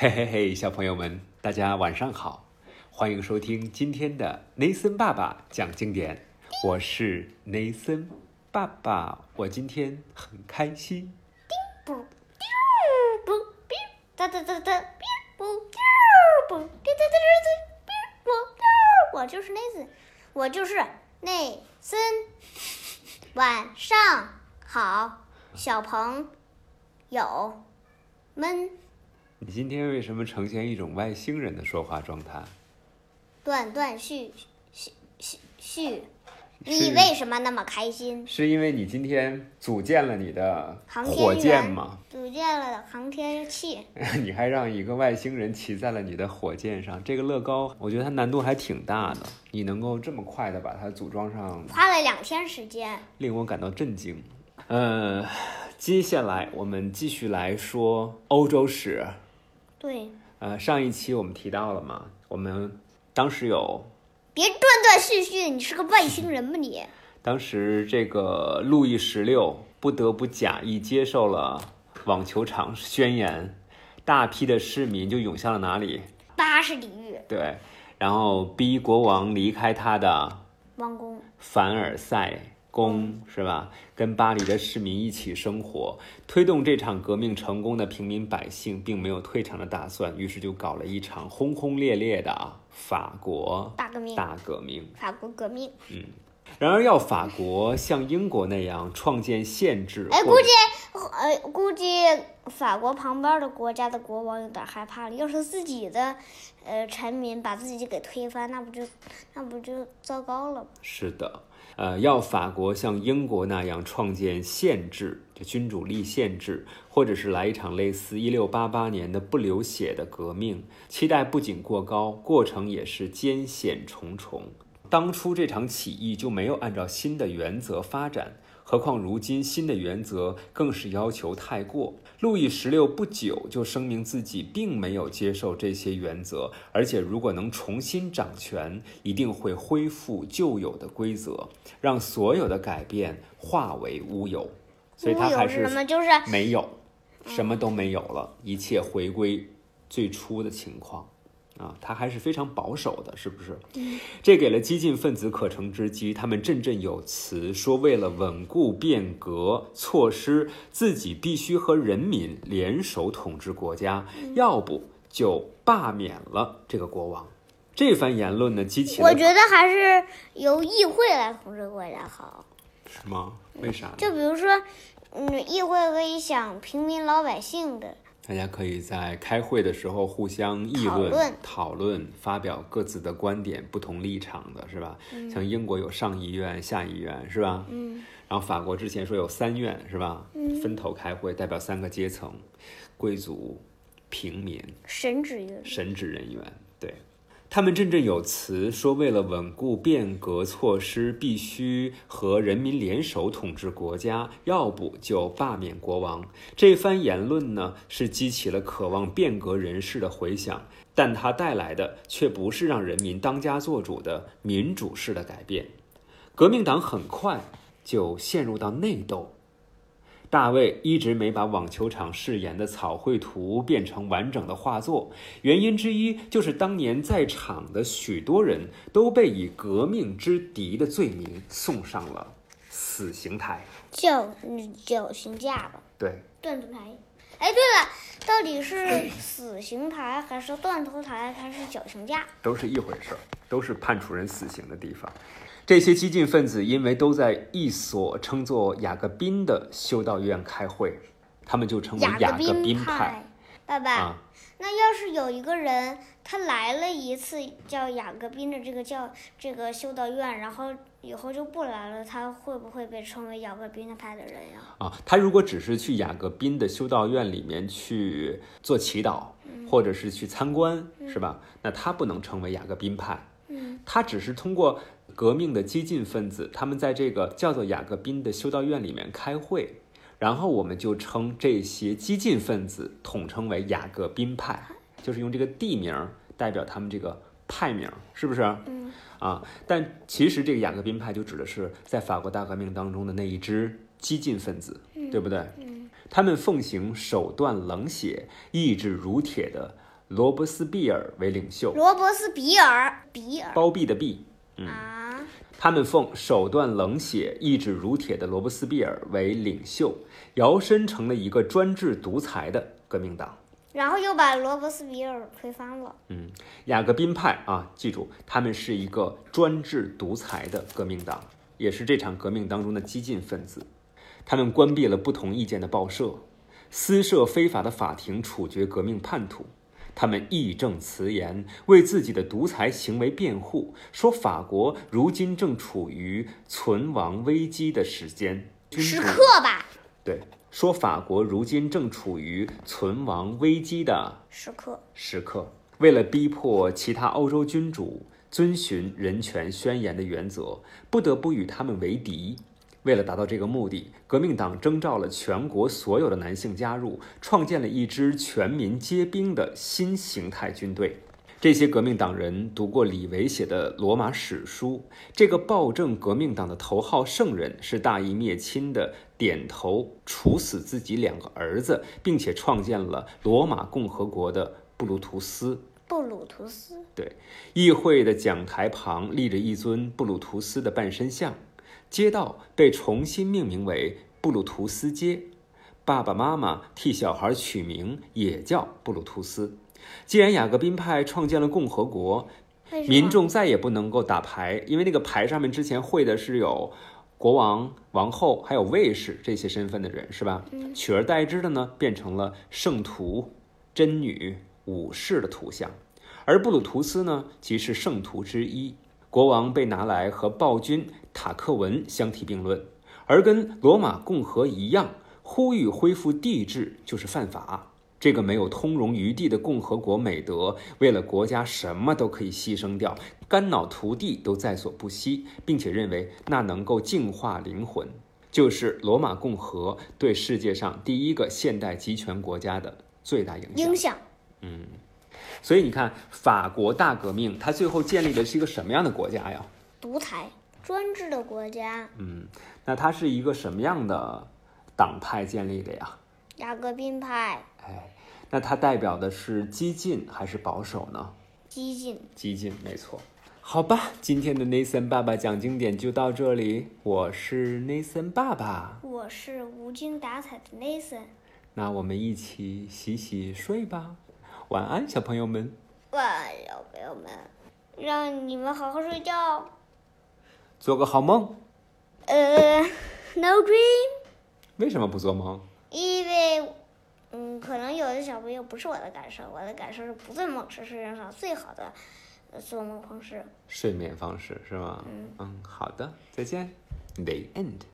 嘿嘿嘿，小朋友们，大家晚上好，欢迎收听今天的雷森爸爸讲经典。我是雷森爸爸，我今天很开心。不，丢不，丢，哒哒哒哒，不，丢不，哒哒哒哒，不，丢，我就是内森，我就是内森。晚上好，小朋友们，你今天为什么呈现一种外星人的说话状态？断断续续续续，你为什么那么开心？是因为你今天组建了你的航火箭吗？组建了航天器，你还让一个外星人骑在了你的火箭上，这个乐高，我觉得它难度还挺大的。你能够这么快的把它组装上，花了两天时间。令我感到震惊。呃，接下来我们继续来说欧洲史。对，呃，上一期我们提到了嘛，我们当时有，别断断续续，你是个外星人吗你？当时这个路易十六不得不假意接受了网球场宣言，大批的市民就涌向了哪里？巴士底狱对，然后逼国王离开他的王宫，凡尔赛宫，是吧？跟巴黎的市民一起生活，推动这场革命成功的平民百姓并没有退场的打算，于是就搞了一场轰轰烈烈的啊法国大革命，大革命。法国革命。嗯然而，要法国像英国那样创建宪制，哎，估计，呃，估计法国旁边的国家的国王有点害怕了。要是自己的，呃，臣民把自己给推翻，那不就，那不就糟糕了吗？是的，呃，要法国像英国那样创建宪制，就君主立宪制，或者是来一场类似一六八八年的不流血的革命，期待不仅过高，过程也是艰险重重。当初这场起义就没有按照新的原则发展，何况如今新的原则更是要求太过。路易十六不久就声明自己并没有接受这些原则，而且如果能重新掌权，一定会恢复旧有的规则，让所有的改变化为乌有。所以他还是是什么？就是没有，什么都没有了，一切回归最初的情况。啊，他还是非常保守的，是不是？这给了激进分子可乘之机，他们振振有词，说为了稳固变革措施，自己必须和人民联手统治国家，要不就罢免了这个国王。这番言论呢，激起了我觉得还是由议会来统治国家好。是吗？为啥？就比如说，嗯，议会可以想平民老百姓的，大家可以在开会的时候互相议论、讨论讨论发表各自的观点、不同立场的，是吧？像英国有上议院、下议院，是吧？嗯，然后法国之前说有三院，是吧？分头开会，代表三个阶层：贵族、平民、神职人神职人员。对，他们振振有词说，为了稳固变革措施，必须和人民联手统治国家，要不就罢免国王。这番言论呢，是激起了渴望变革人士的回响，但它带来的却不是让人民当家作主的民主式的改变。革命党很快就陷入到内斗。大卫一直没把网球场誓言的草绘图变成完整的画作，原因之一就是当年在场的许多人都被以革命之敌的罪名送上了死刑台。绞嗯绞刑架吧，对，断头台。哎，对了，到底是死刑台还是断头台还是绞刑架？都是一回事儿，都是判处人死刑的地方。这些激进分子因为都在一所称作雅各宾的修道院开会，他们就称为雅各宾派。派。爸爸，啊，那要是有一个人他来了一次叫雅各宾的这个教这个修道院，然后以后就不来了，他会不会被称为雅各宾派的人呀？啊，他如果只是去雅各宾的修道院里面去做祈祷，或者是去参观，是吧？那他不能成为雅各宾派，嗯，他只是通过革命的激进分子，他们在这个叫做雅各宾的修道院里面开会，然后我们就称这些激进分子统称为雅各宾派，就是用这个地名儿代表他们这个派名儿，是不是？嗯，啊，但其实这个雅各宾派就指的是在法国大革命当中的那一支激进分子，对不对？嗯他们奉行手段冷血、意志如铁的罗伯斯庇尔为领袖，罗伯斯比尔，比尔包庇的庇。啊，他们奉手段冷血、意志如铁的罗伯斯庇尔为领袖，摇身成了一个专制独裁的革命党。然后又把罗伯斯庇尔推翻了。嗯，雅各宾派啊，记住，他们是一个专制独裁的革命党，也是这场革命当中的激进分子。他们关闭了不同意见的报社，私设非法的法庭处决革命叛徒。他们义正辞严，为自己的独裁行为辩护，说法国如今正处于存亡危机的时间。时刻吧，对，说法国如今正处于存亡危机的时刻。时刻，为了逼迫其他欧洲君主遵循人权宣言的原则，不得不与他们为敌。为了达到这个目的，革命党征召了全国所有的男性加入，创建了一支全民皆兵的新形态军队。这些革命党人读过李维写的《罗马史书》，这个暴政革命党的头号圣人是大义灭亲的，点头处死自己两个儿子，并且创建了罗马共和国的布鲁图斯。布鲁图斯，对，议会的讲台旁立着一尊布鲁图斯的半身像，街道被重新命名为布鲁图斯街，爸爸妈妈替小孩取名也叫布鲁图斯。既然雅各宾派创建了共和国，民众再也不能够打牌，因为那个牌上面之前绘的是有国王、王后还有卫士这些身份的人，是吧？嗯取而代之的呢，变成了圣徒、真女、武士的图像，而布鲁图斯呢，即是圣徒之一。国王被拿来和暴君塔克文相提并论，而跟罗马共和一样，呼吁恢复帝制就是犯法。这个没有通融余地的共和国美德，为了国家什么都可以牺牲掉，肝脑涂地都在所不惜，并且认为那能够净化灵魂，就是罗马共和对世界上第一个现代集权国家的最大影响影。响所以你看，法国大革命它最后建立的是一个什么样的国家呀？独裁专制的国家，嗯，那它是一个什么样的党派建立的呀？雅各宾派，哎，那它代表的是激进还是保守呢？激进。激进，没错。好吧，今天的 Nathan 爸爸讲经典就到这里。我是 Nathan 爸爸，我是无精打采的 Nathan。那我们一起洗洗睡吧。晚安，小朋友们。晚安，小朋友们，让你们好好睡觉。做个好梦。呃，No dream，为什么不做梦？因为，嗯，可能有的小朋友不是我的感受，我的感受是不做梦是世界上最好的呃做梦方式。睡眠方式是吗？嗯好的，再见。The end.